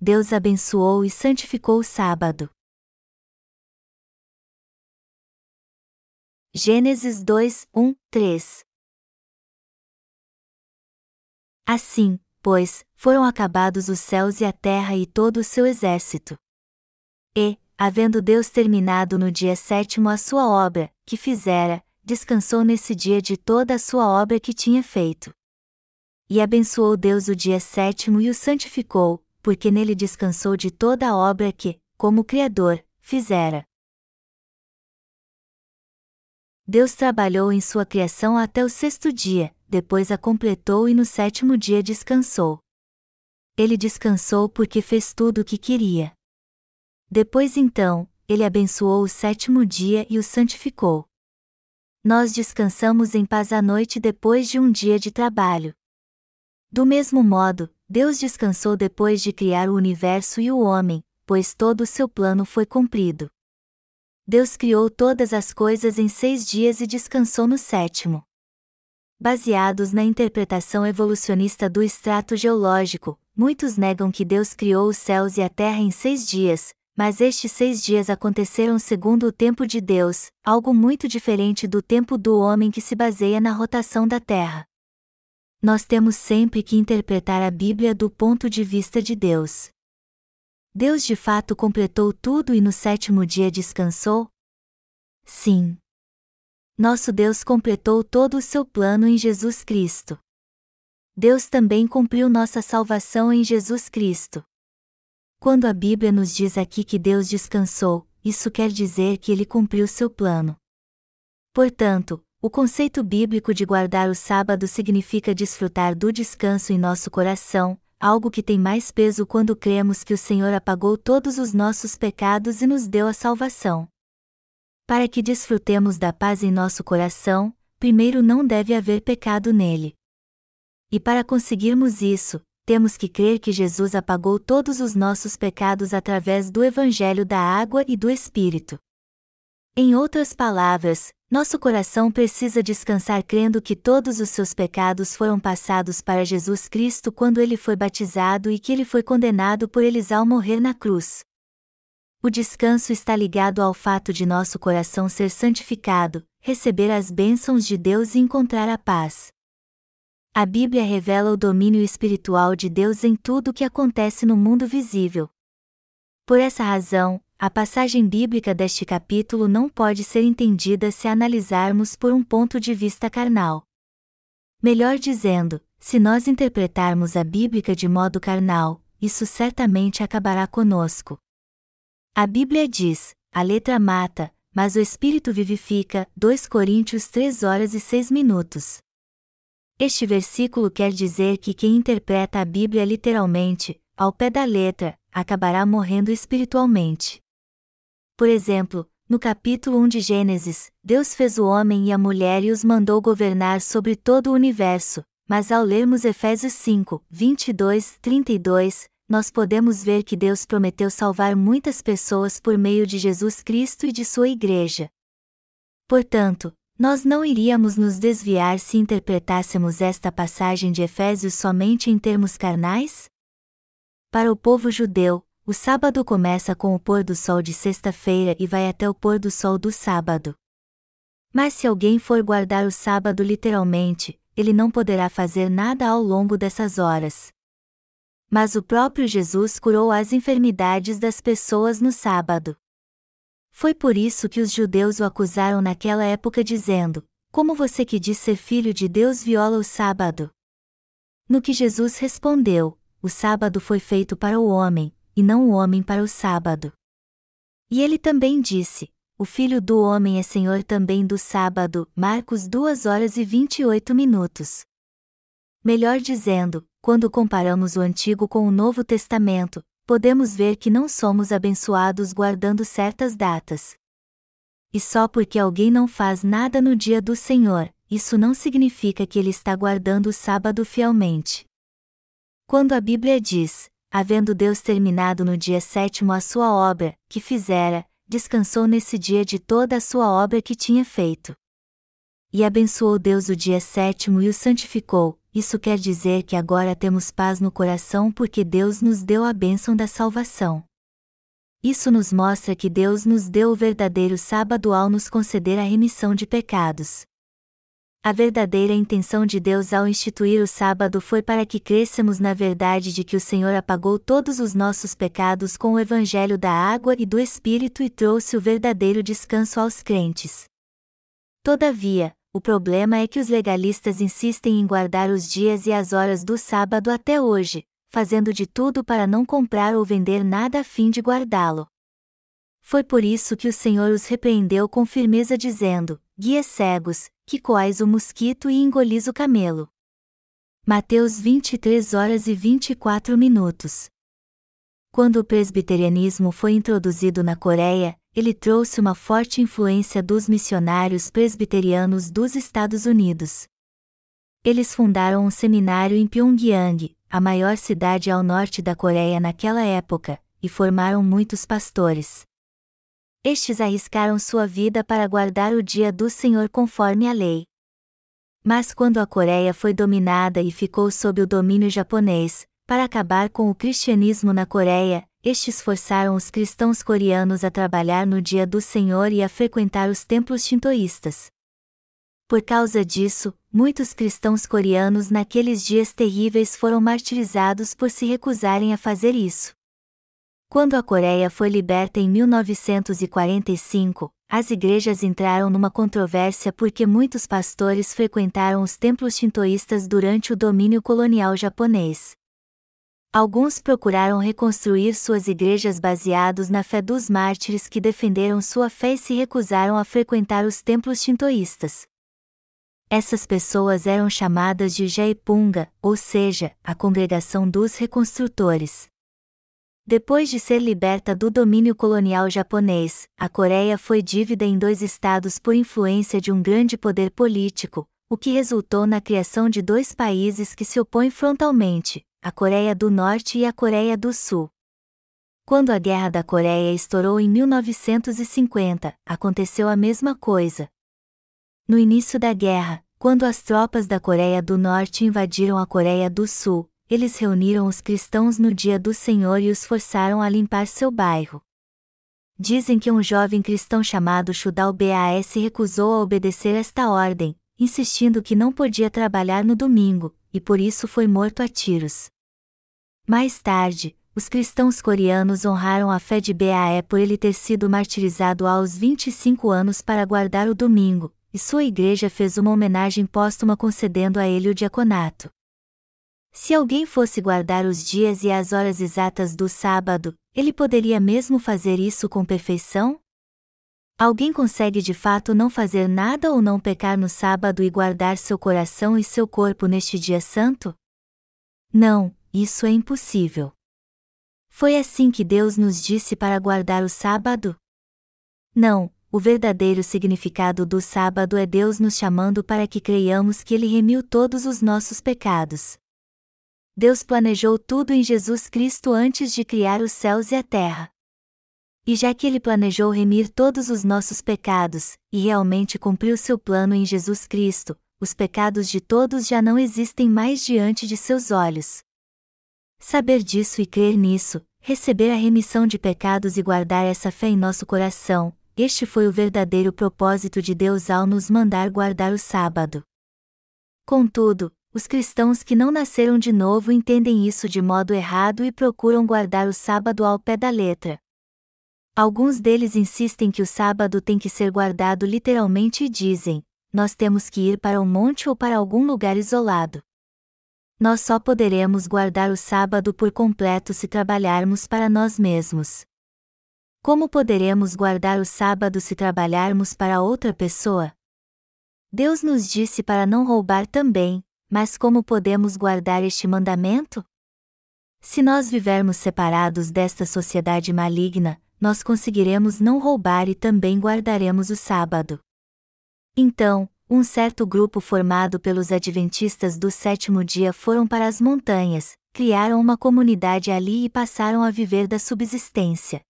Deus abençoou e santificou o sábado. Gênesis 2, 1, 3 Assim, pois, foram acabados os céus e a terra e todo o seu exército. E, havendo Deus terminado no dia sétimo a sua obra, que fizera, descansou nesse dia de toda a sua obra que tinha feito. E abençoou Deus o dia sétimo e o santificou, porque nele descansou de toda a obra que, como Criador, fizera. Deus trabalhou em sua criação até o sexto dia, depois a completou e no sétimo dia descansou. Ele descansou porque fez tudo o que queria. Depois então, ele abençoou o sétimo dia e o santificou. Nós descansamos em paz à noite depois de um dia de trabalho. Do mesmo modo, Deus descansou depois de criar o universo e o homem, pois todo o seu plano foi cumprido. Deus criou todas as coisas em seis dias e descansou no sétimo. Baseados na interpretação evolucionista do extrato geológico, muitos negam que Deus criou os céus e a terra em seis dias, mas estes seis dias aconteceram segundo o tempo de Deus, algo muito diferente do tempo do homem que se baseia na rotação da terra. Nós temos sempre que interpretar a Bíblia do ponto de vista de Deus. Deus de fato completou tudo e no sétimo dia descansou? Sim. Nosso Deus completou todo o seu plano em Jesus Cristo. Deus também cumpriu nossa salvação em Jesus Cristo. Quando a Bíblia nos diz aqui que Deus descansou, isso quer dizer que ele cumpriu seu plano. Portanto, o conceito bíblico de guardar o sábado significa desfrutar do descanso em nosso coração, algo que tem mais peso quando cremos que o Senhor apagou todos os nossos pecados e nos deu a salvação. Para que desfrutemos da paz em nosso coração, primeiro não deve haver pecado nele. E para conseguirmos isso, temos que crer que Jesus apagou todos os nossos pecados através do Evangelho da Água e do Espírito. Em outras palavras, nosso coração precisa descansar crendo que todos os seus pecados foram passados para Jesus Cristo quando ele foi batizado e que ele foi condenado por eles ao morrer na cruz. O descanso está ligado ao fato de nosso coração ser santificado, receber as bênçãos de Deus e encontrar a paz. A Bíblia revela o domínio espiritual de Deus em tudo o que acontece no mundo visível. Por essa razão, a passagem bíblica deste capítulo não pode ser entendida se analisarmos por um ponto de vista carnal. Melhor dizendo, se nós interpretarmos a Bíblia de modo carnal, isso certamente acabará conosco. A Bíblia diz: a letra mata, mas o Espírito vivifica. 2 Coríntios 3 horas e 6 minutos. Este versículo quer dizer que quem interpreta a Bíblia literalmente, ao pé da letra, acabará morrendo espiritualmente. Por exemplo, no capítulo 1 de Gênesis, Deus fez o homem e a mulher e os mandou governar sobre todo o universo, mas ao lermos Efésios 5, 22, 32, nós podemos ver que Deus prometeu salvar muitas pessoas por meio de Jesus Cristo e de sua Igreja. Portanto, nós não iríamos nos desviar se interpretássemos esta passagem de Efésios somente em termos carnais? Para o povo judeu, o sábado começa com o pôr do sol de sexta-feira e vai até o pôr do sol do sábado. Mas se alguém for guardar o sábado literalmente, ele não poderá fazer nada ao longo dessas horas. Mas o próprio Jesus curou as enfermidades das pessoas no sábado. Foi por isso que os judeus o acusaram naquela época dizendo: Como você que diz ser filho de Deus viola o sábado? No que Jesus respondeu: O sábado foi feito para o homem, e não o homem para o sábado. E ele também disse: O filho do homem é senhor também do sábado. Marcos 2 horas e 28 minutos. Melhor dizendo, quando comparamos o Antigo com o Novo Testamento, podemos ver que não somos abençoados guardando certas datas. E só porque alguém não faz nada no dia do Senhor, isso não significa que ele está guardando o sábado fielmente. Quando a Bíblia diz: havendo Deus terminado no dia sétimo a sua obra, que fizera, descansou nesse dia de toda a sua obra que tinha feito. E abençoou Deus o dia sétimo e o santificou. Isso quer dizer que agora temos paz no coração porque Deus nos deu a bênção da salvação. Isso nos mostra que Deus nos deu o verdadeiro sábado ao nos conceder a remissão de pecados. A verdadeira intenção de Deus ao instituir o sábado foi para que cresçamos na verdade de que o Senhor apagou todos os nossos pecados com o evangelho da água e do Espírito e trouxe o verdadeiro descanso aos crentes. Todavia, o problema é que os legalistas insistem em guardar os dias e as horas do sábado até hoje, fazendo de tudo para não comprar ou vender nada a fim de guardá-lo. Foi por isso que o Senhor os repreendeu com firmeza, dizendo: Guias cegos, que coais o mosquito e engolis o camelo. Mateus 23 horas e 24 minutos. Quando o presbiterianismo foi introduzido na Coreia, ele trouxe uma forte influência dos missionários presbiterianos dos Estados Unidos. Eles fundaram um seminário em Pyongyang, a maior cidade ao norte da Coreia naquela época, e formaram muitos pastores. Estes arriscaram sua vida para guardar o dia do Senhor conforme a lei. Mas quando a Coreia foi dominada e ficou sob o domínio japonês, para acabar com o cristianismo na Coreia, estes forçaram os cristãos coreanos a trabalhar no dia do Senhor e a frequentar os templos shintoístas. Por causa disso, muitos cristãos coreanos naqueles dias terríveis foram martirizados por se recusarem a fazer isso. Quando a Coreia foi liberta em 1945, as igrejas entraram numa controvérsia porque muitos pastores frequentaram os templos shintoístas durante o domínio colonial japonês. Alguns procuraram reconstruir suas igrejas baseados na fé dos mártires que defenderam sua fé e se recusaram a frequentar os templos shintoístas. Essas pessoas eram chamadas de Jaipunga, ou seja, a congregação dos reconstrutores. Depois de ser liberta do domínio colonial japonês, a Coreia foi dívida em dois estados por influência de um grande poder político, o que resultou na criação de dois países que se opõem frontalmente, a Coreia do Norte e a Coreia do Sul. Quando a Guerra da Coreia estourou em 1950, aconteceu a mesma coisa, no início da guerra, quando as tropas da Coreia do Norte invadiram a Coreia do Sul, eles reuniram os cristãos no dia do Senhor e os forçaram a limpar seu bairro. Dizem que um jovem cristão chamado Shudal Bas recusou a obedecer esta ordem, insistindo que não podia trabalhar no domingo, e por isso foi morto a tiros. Mais tarde, os cristãos coreanos honraram a fé de Bae por ele ter sido martirizado aos 25 anos para guardar o domingo, e sua igreja fez uma homenagem póstuma concedendo a ele o diaconato. Se alguém fosse guardar os dias e as horas exatas do sábado, ele poderia mesmo fazer isso com perfeição? Alguém consegue de fato não fazer nada ou não pecar no sábado e guardar seu coração e seu corpo neste dia santo? Não, isso é impossível. Foi assim que Deus nos disse para guardar o sábado? Não, o verdadeiro significado do sábado é Deus nos chamando para que creiamos que Ele remiu todos os nossos pecados. Deus planejou tudo em Jesus Cristo antes de criar os céus e a terra. E já que Ele planejou remir todos os nossos pecados, e realmente cumpriu seu plano em Jesus Cristo, os pecados de todos já não existem mais diante de seus olhos. Saber disso e crer nisso, receber a remissão de pecados e guardar essa fé em nosso coração, este foi o verdadeiro propósito de Deus ao nos mandar guardar o sábado. Contudo, os cristãos que não nasceram de novo entendem isso de modo errado e procuram guardar o sábado ao pé da letra. Alguns deles insistem que o sábado tem que ser guardado literalmente e dizem: nós temos que ir para um monte ou para algum lugar isolado. Nós só poderemos guardar o sábado por completo se trabalharmos para nós mesmos. Como poderemos guardar o sábado se trabalharmos para outra pessoa? Deus nos disse para não roubar também, mas como podemos guardar este mandamento? Se nós vivermos separados desta sociedade maligna, nós conseguiremos não roubar e também guardaremos o sábado. Então, um certo grupo formado pelos adventistas do sétimo dia foram para as montanhas, criaram uma comunidade ali e passaram a viver da subsistência.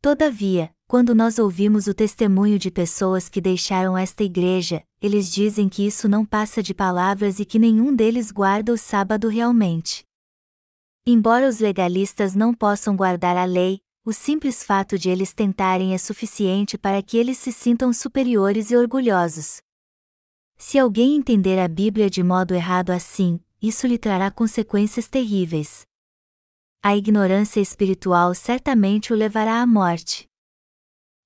Todavia, quando nós ouvimos o testemunho de pessoas que deixaram esta igreja, eles dizem que isso não passa de palavras e que nenhum deles guarda o sábado realmente. Embora os legalistas não possam guardar a lei, o simples fato de eles tentarem é suficiente para que eles se sintam superiores e orgulhosos. Se alguém entender a Bíblia de modo errado assim, isso lhe trará consequências terríveis. A ignorância espiritual certamente o levará à morte.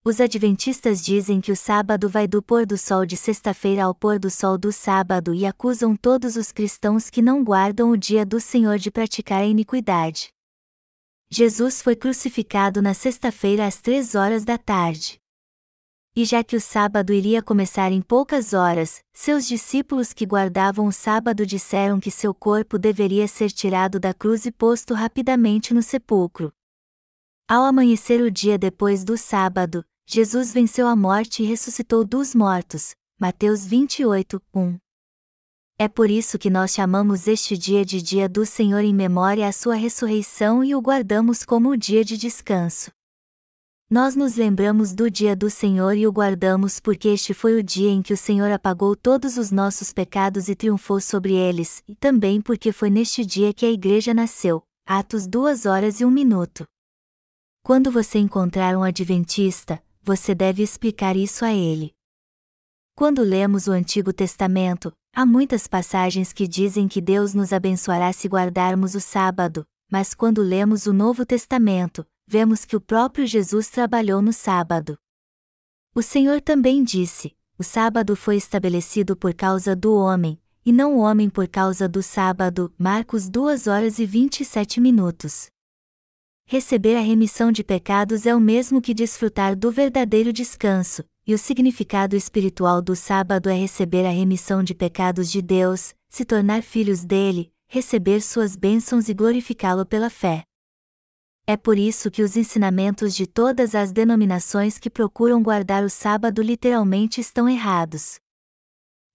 Os adventistas dizem que o sábado vai do pôr do sol de sexta-feira ao pôr do sol do sábado e acusam todos os cristãos que não guardam o dia do Senhor de praticar a iniquidade. Jesus foi crucificado na sexta-feira às três horas da tarde. E já que o sábado iria começar em poucas horas, seus discípulos que guardavam o sábado disseram que seu corpo deveria ser tirado da cruz e posto rapidamente no sepulcro. Ao amanhecer o dia depois do sábado, Jesus venceu a morte e ressuscitou dos mortos. Mateus 28, 1. É por isso que nós chamamos este dia de Dia do Senhor em memória à sua ressurreição e o guardamos como o dia de descanso. Nós nos lembramos do dia do Senhor e o guardamos porque este foi o dia em que o Senhor apagou todos os nossos pecados e triunfou sobre eles, e também porque foi neste dia que a igreja nasceu. Atos 2 horas e 1 minuto. Quando você encontrar um adventista, você deve explicar isso a ele. Quando lemos o Antigo Testamento, há muitas passagens que dizem que Deus nos abençoará se guardarmos o sábado, mas quando lemos o Novo Testamento, vemos que o próprio Jesus trabalhou no sábado. O Senhor também disse: o sábado foi estabelecido por causa do homem, e não o homem por causa do sábado. Marcos 2 horas e 27 minutos. Receber a remissão de pecados é o mesmo que desfrutar do verdadeiro descanso, e o significado espiritual do sábado é receber a remissão de pecados de Deus, se tornar filhos dele, receber suas bênçãos e glorificá-lo pela fé. É por isso que os ensinamentos de todas as denominações que procuram guardar o sábado literalmente estão errados.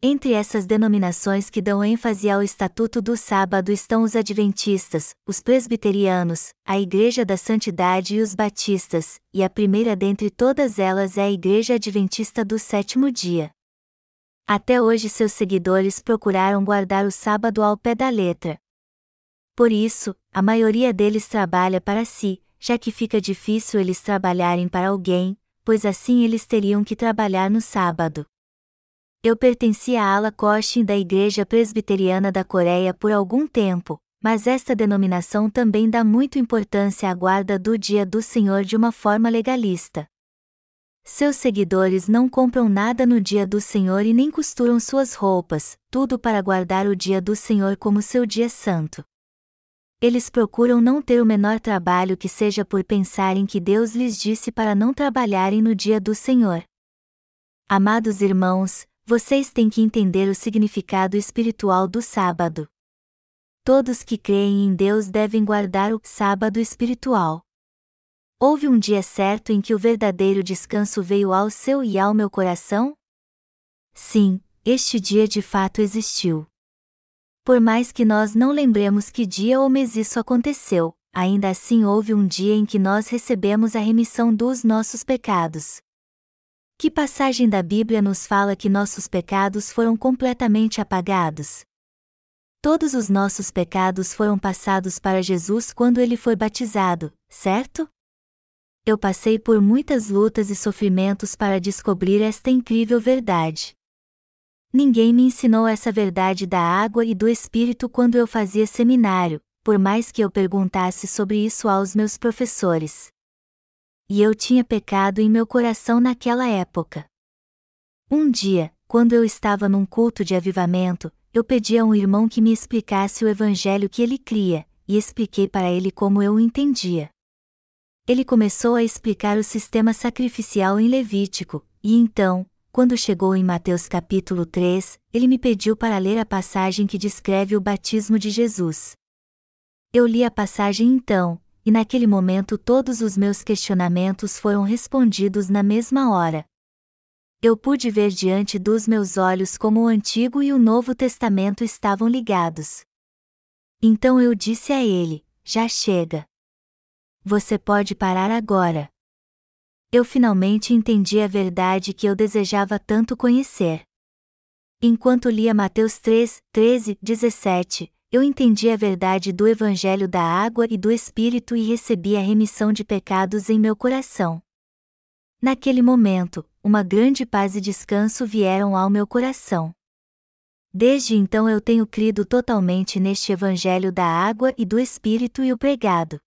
Entre essas denominações que dão ênfase ao Estatuto do Sábado estão os Adventistas, os Presbiterianos, a Igreja da Santidade e os Batistas, e a primeira dentre todas elas é a Igreja Adventista do Sétimo Dia. Até hoje seus seguidores procuraram guardar o sábado ao pé da letra. Por isso, a maioria deles trabalha para si, já que fica difícil eles trabalharem para alguém, pois assim eles teriam que trabalhar no sábado. Eu pertenci à ala Koshin da Igreja Presbiteriana da Coreia por algum tempo, mas esta denominação também dá muita importância à guarda do Dia do Senhor de uma forma legalista. Seus seguidores não compram nada no Dia do Senhor e nem costuram suas roupas, tudo para guardar o Dia do Senhor como seu dia santo. Eles procuram não ter o menor trabalho que seja por pensarem que Deus lhes disse para não trabalharem no dia do Senhor. Amados irmãos, vocês têm que entender o significado espiritual do sábado. Todos que creem em Deus devem guardar o sábado espiritual. Houve um dia certo em que o verdadeiro descanso veio ao seu e ao meu coração? Sim, este dia de fato existiu. Por mais que nós não lembremos que dia ou mês isso aconteceu, ainda assim houve um dia em que nós recebemos a remissão dos nossos pecados. Que passagem da Bíblia nos fala que nossos pecados foram completamente apagados? Todos os nossos pecados foram passados para Jesus quando ele foi batizado, certo? Eu passei por muitas lutas e sofrimentos para descobrir esta incrível verdade. Ninguém me ensinou essa verdade da água e do Espírito quando eu fazia seminário, por mais que eu perguntasse sobre isso aos meus professores e eu tinha pecado em meu coração naquela época. Um dia, quando eu estava num culto de avivamento, eu pedi a um irmão que me explicasse o evangelho que ele cria, e expliquei para ele como eu o entendia. Ele começou a explicar o sistema sacrificial em Levítico, e então, quando chegou em Mateus capítulo 3, ele me pediu para ler a passagem que descreve o batismo de Jesus. Eu li a passagem então, e naquele momento todos os meus questionamentos foram respondidos na mesma hora. Eu pude ver diante dos meus olhos como o Antigo e o Novo Testamento estavam ligados. Então eu disse a ele: Já chega. Você pode parar agora. Eu finalmente entendi a verdade que eu desejava tanto conhecer. Enquanto lia Mateus 3, 13, 17, eu entendi a verdade do Evangelho da água e do Espírito e recebi a remissão de pecados em meu coração. Naquele momento, uma grande paz e descanso vieram ao meu coração. Desde então eu tenho crido totalmente neste Evangelho da água e do Espírito e o pregado.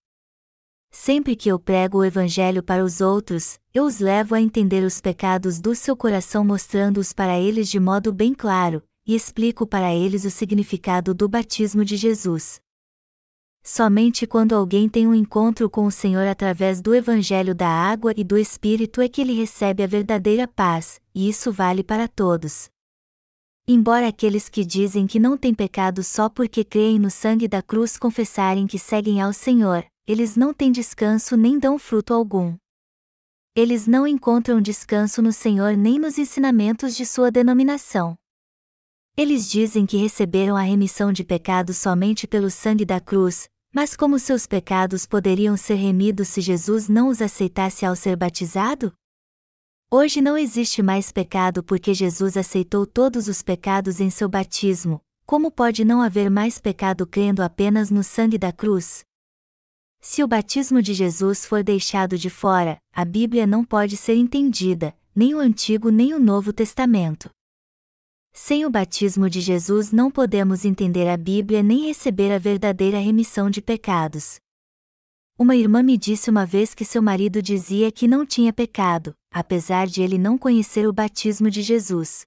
Sempre que eu prego o Evangelho para os outros, eu os levo a entender os pecados do seu coração mostrando-os para eles de modo bem claro, e explico para eles o significado do batismo de Jesus. Somente quando alguém tem um encontro com o Senhor através do Evangelho da água e do Espírito é que ele recebe a verdadeira paz, e isso vale para todos. Embora aqueles que dizem que não têm pecado só porque creem no sangue da cruz confessarem que seguem ao Senhor, eles não têm descanso nem dão fruto algum. Eles não encontram descanso no Senhor nem nos ensinamentos de sua denominação. Eles dizem que receberam a remissão de pecados somente pelo sangue da cruz, mas como seus pecados poderiam ser remidos se Jesus não os aceitasse ao ser batizado? Hoje não existe mais pecado porque Jesus aceitou todos os pecados em seu batismo. Como pode não haver mais pecado crendo apenas no sangue da cruz? Se o batismo de Jesus for deixado de fora, a Bíblia não pode ser entendida, nem o Antigo nem o Novo Testamento. Sem o batismo de Jesus não podemos entender a Bíblia nem receber a verdadeira remissão de pecados. Uma irmã me disse uma vez que seu marido dizia que não tinha pecado, apesar de ele não conhecer o batismo de Jesus.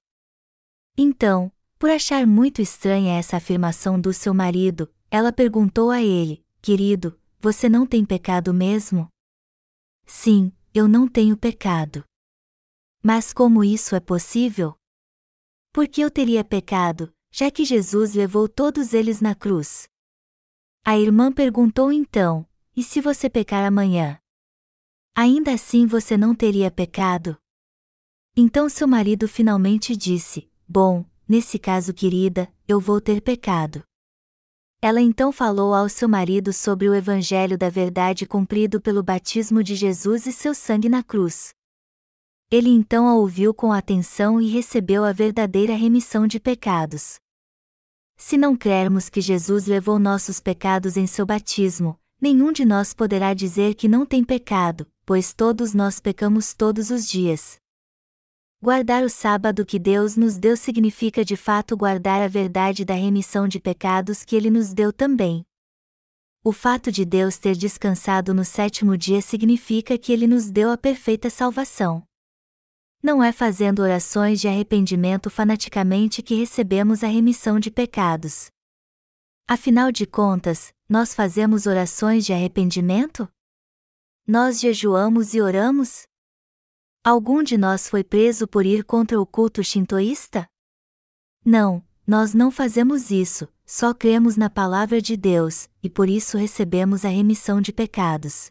Então, por achar muito estranha essa afirmação do seu marido, ela perguntou a ele: Querido, você não tem pecado mesmo? Sim, eu não tenho pecado. Mas como isso é possível? Porque eu teria pecado, já que Jesus levou todos eles na cruz. A irmã perguntou então: E se você pecar amanhã? Ainda assim você não teria pecado? Então seu marido finalmente disse: Bom, nesse caso, querida, eu vou ter pecado. Ela então falou ao seu marido sobre o Evangelho da Verdade cumprido pelo batismo de Jesus e seu sangue na cruz. Ele então a ouviu com atenção e recebeu a verdadeira remissão de pecados. Se não crermos que Jesus levou nossos pecados em seu batismo, nenhum de nós poderá dizer que não tem pecado, pois todos nós pecamos todos os dias. Guardar o sábado que Deus nos deu significa de fato guardar a verdade da remissão de pecados que Ele nos deu também. O fato de Deus ter descansado no sétimo dia significa que Ele nos deu a perfeita salvação. Não é fazendo orações de arrependimento fanaticamente que recebemos a remissão de pecados. Afinal de contas, nós fazemos orações de arrependimento? Nós jejuamos e oramos? Algum de nós foi preso por ir contra o culto shintoísta? Não, nós não fazemos isso, só cremos na palavra de Deus, e por isso recebemos a remissão de pecados.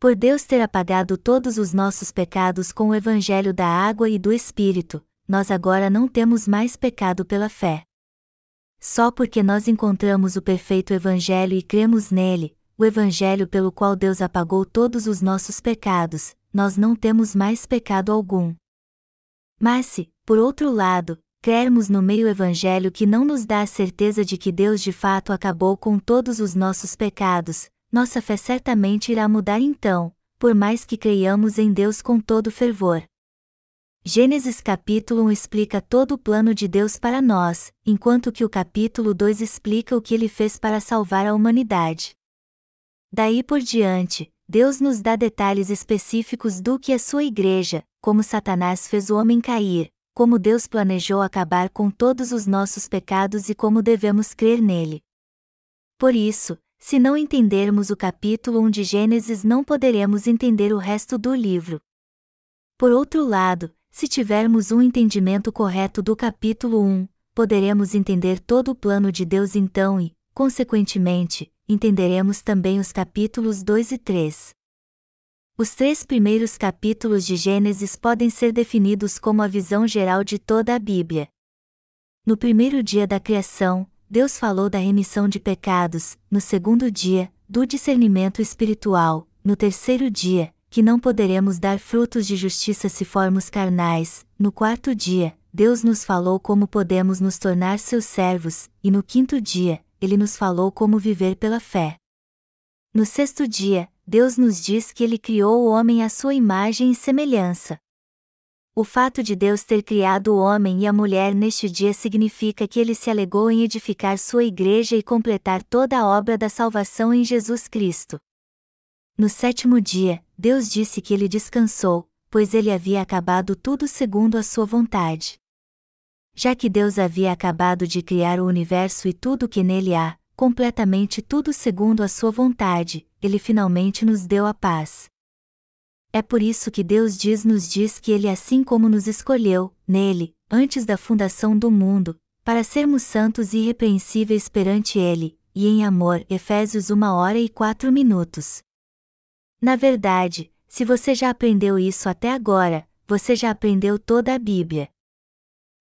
Por Deus ter apagado todos os nossos pecados com o Evangelho da água e do Espírito, nós agora não temos mais pecado pela fé. Só porque nós encontramos o perfeito Evangelho e cremos nele, o Evangelho pelo qual Deus apagou todos os nossos pecados, nós não temos mais pecado algum. Mas se, por outro lado, crermos no meio evangelho que não nos dá a certeza de que Deus de fato acabou com todos os nossos pecados, nossa fé certamente irá mudar então, por mais que creiamos em Deus com todo fervor. Gênesis capítulo 1 explica todo o plano de Deus para nós, enquanto que o capítulo 2 explica o que ele fez para salvar a humanidade. Daí por diante, Deus nos dá detalhes específicos do que é sua igreja, como Satanás fez o homem cair, como Deus planejou acabar com todos os nossos pecados e como devemos crer nele. Por isso, se não entendermos o capítulo 1 de Gênesis, não poderemos entender o resto do livro. Por outro lado, se tivermos um entendimento correto do capítulo 1, poderemos entender todo o plano de Deus então e, consequentemente, entenderemos também os capítulos 2 e 3. Os três primeiros capítulos de Gênesis podem ser definidos como a visão geral de toda a Bíblia. No primeiro dia da criação, Deus falou da remissão de pecados, no segundo dia, do discernimento espiritual, no terceiro dia, que não poderemos dar frutos de justiça se formos carnais. No quarto dia, Deus nos falou como podemos nos tornar seus servos, e no quinto dia, ele nos falou como viver pela fé. No sexto dia, Deus nos diz que ele criou o homem à sua imagem e semelhança. O fato de Deus ter criado o homem e a mulher neste dia significa que ele se alegou em edificar sua igreja e completar toda a obra da salvação em Jesus Cristo. No sétimo dia, Deus disse que ele descansou, pois ele havia acabado tudo segundo a sua vontade. Já que Deus havia acabado de criar o universo e tudo o que nele há, completamente tudo segundo a sua vontade, ele finalmente nos deu a paz. É por isso que Deus diz nos diz que ele assim como nos escolheu, nele, antes da fundação do mundo, para sermos santos e irrepreensíveis perante ele, e em amor. Efésios 1 hora e 4 minutos. Na verdade, se você já aprendeu isso até agora, você já aprendeu toda a Bíblia.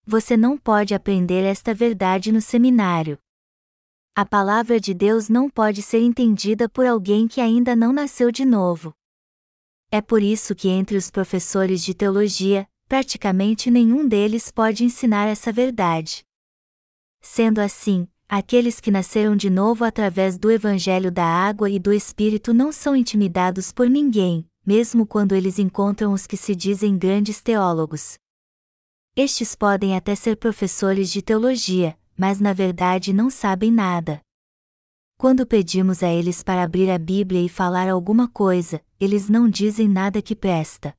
Você não pode aprender esta verdade no seminário. A palavra de Deus não pode ser entendida por alguém que ainda não nasceu de novo. É por isso que entre os professores de teologia, praticamente nenhum deles pode ensinar essa verdade. Sendo assim, aqueles que nasceram de novo através do Evangelho da Água e do Espírito não são intimidados por ninguém, mesmo quando eles encontram os que se dizem grandes teólogos. Estes podem até ser professores de teologia, mas na verdade não sabem nada. Quando pedimos a eles para abrir a Bíblia e falar alguma coisa, eles não dizem nada que presta.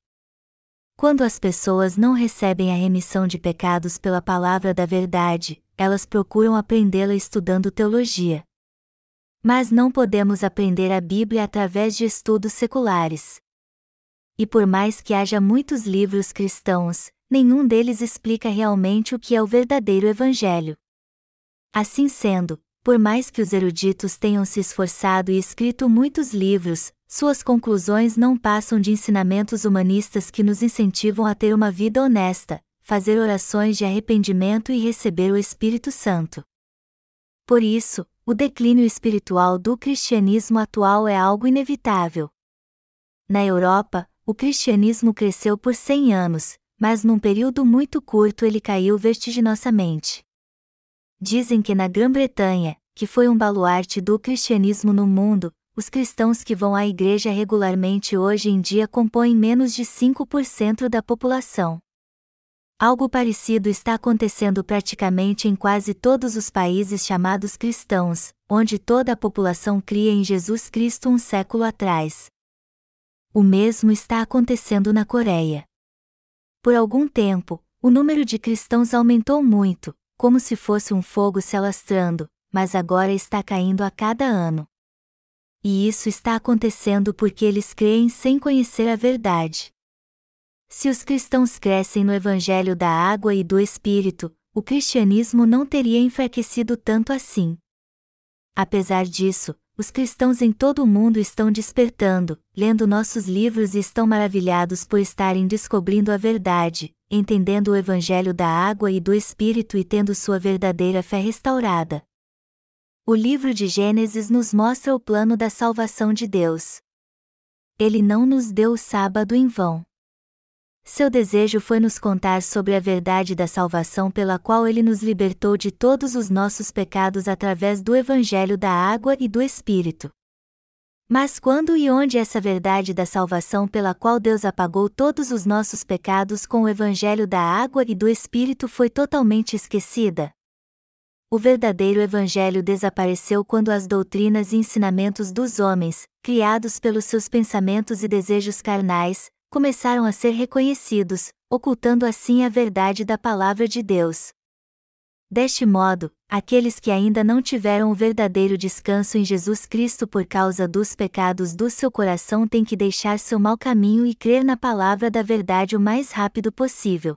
Quando as pessoas não recebem a remissão de pecados pela palavra da verdade, elas procuram aprendê-la estudando teologia. Mas não podemos aprender a Bíblia através de estudos seculares. E por mais que haja muitos livros cristãos, nenhum deles explica realmente o que é o verdadeiro Evangelho. Assim sendo, por mais que os eruditos tenham se esforçado e escrito muitos livros, suas conclusões não passam de ensinamentos humanistas que nos incentivam a ter uma vida honesta, fazer orações de arrependimento e receber o Espírito Santo. Por isso, o declínio espiritual do cristianismo atual é algo inevitável. Na Europa, o cristianismo cresceu por 100 anos, mas num período muito curto ele caiu vertiginosamente. Dizem que na Grã-Bretanha, que foi um baluarte do cristianismo no mundo, os cristãos que vão à igreja regularmente hoje em dia compõem menos de 5% da população. Algo parecido está acontecendo praticamente em quase todos os países chamados cristãos, onde toda a população cria em Jesus Cristo um século atrás. O mesmo está acontecendo na Coreia. Por algum tempo, o número de cristãos aumentou muito, como se fosse um fogo se alastrando, mas agora está caindo a cada ano. E isso está acontecendo porque eles creem sem conhecer a verdade. Se os cristãos crescem no Evangelho da água e do Espírito, o cristianismo não teria enfraquecido tanto assim. Apesar disso, os cristãos em todo o mundo estão despertando, lendo nossos livros e estão maravilhados por estarem descobrindo a verdade, entendendo o Evangelho da água e do Espírito e tendo sua verdadeira fé restaurada. O livro de Gênesis nos mostra o plano da salvação de Deus. Ele não nos deu o sábado em vão. Seu desejo foi nos contar sobre a verdade da salvação pela qual ele nos libertou de todos os nossos pecados através do Evangelho da água e do Espírito. Mas quando e onde essa verdade da salvação pela qual Deus apagou todos os nossos pecados com o Evangelho da água e do Espírito foi totalmente esquecida? O verdadeiro Evangelho desapareceu quando as doutrinas e ensinamentos dos homens, criados pelos seus pensamentos e desejos carnais, começaram a ser reconhecidos, ocultando assim a verdade da palavra de Deus. Deste modo, aqueles que ainda não tiveram o verdadeiro descanso em Jesus Cristo por causa dos pecados do seu coração têm que deixar seu mau caminho e crer na palavra da verdade o mais rápido possível.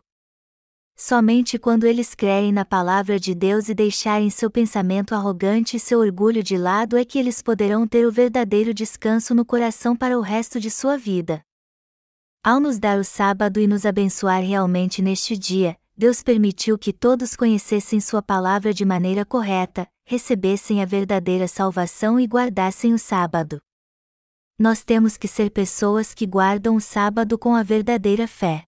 Somente quando eles crerem na palavra de Deus e deixarem seu pensamento arrogante e seu orgulho de lado é que eles poderão ter o verdadeiro descanso no coração para o resto de sua vida. Ao nos dar o sábado e nos abençoar realmente neste dia, Deus permitiu que todos conhecessem Sua palavra de maneira correta, recebessem a verdadeira salvação e guardassem o sábado. Nós temos que ser pessoas que guardam o sábado com a verdadeira fé.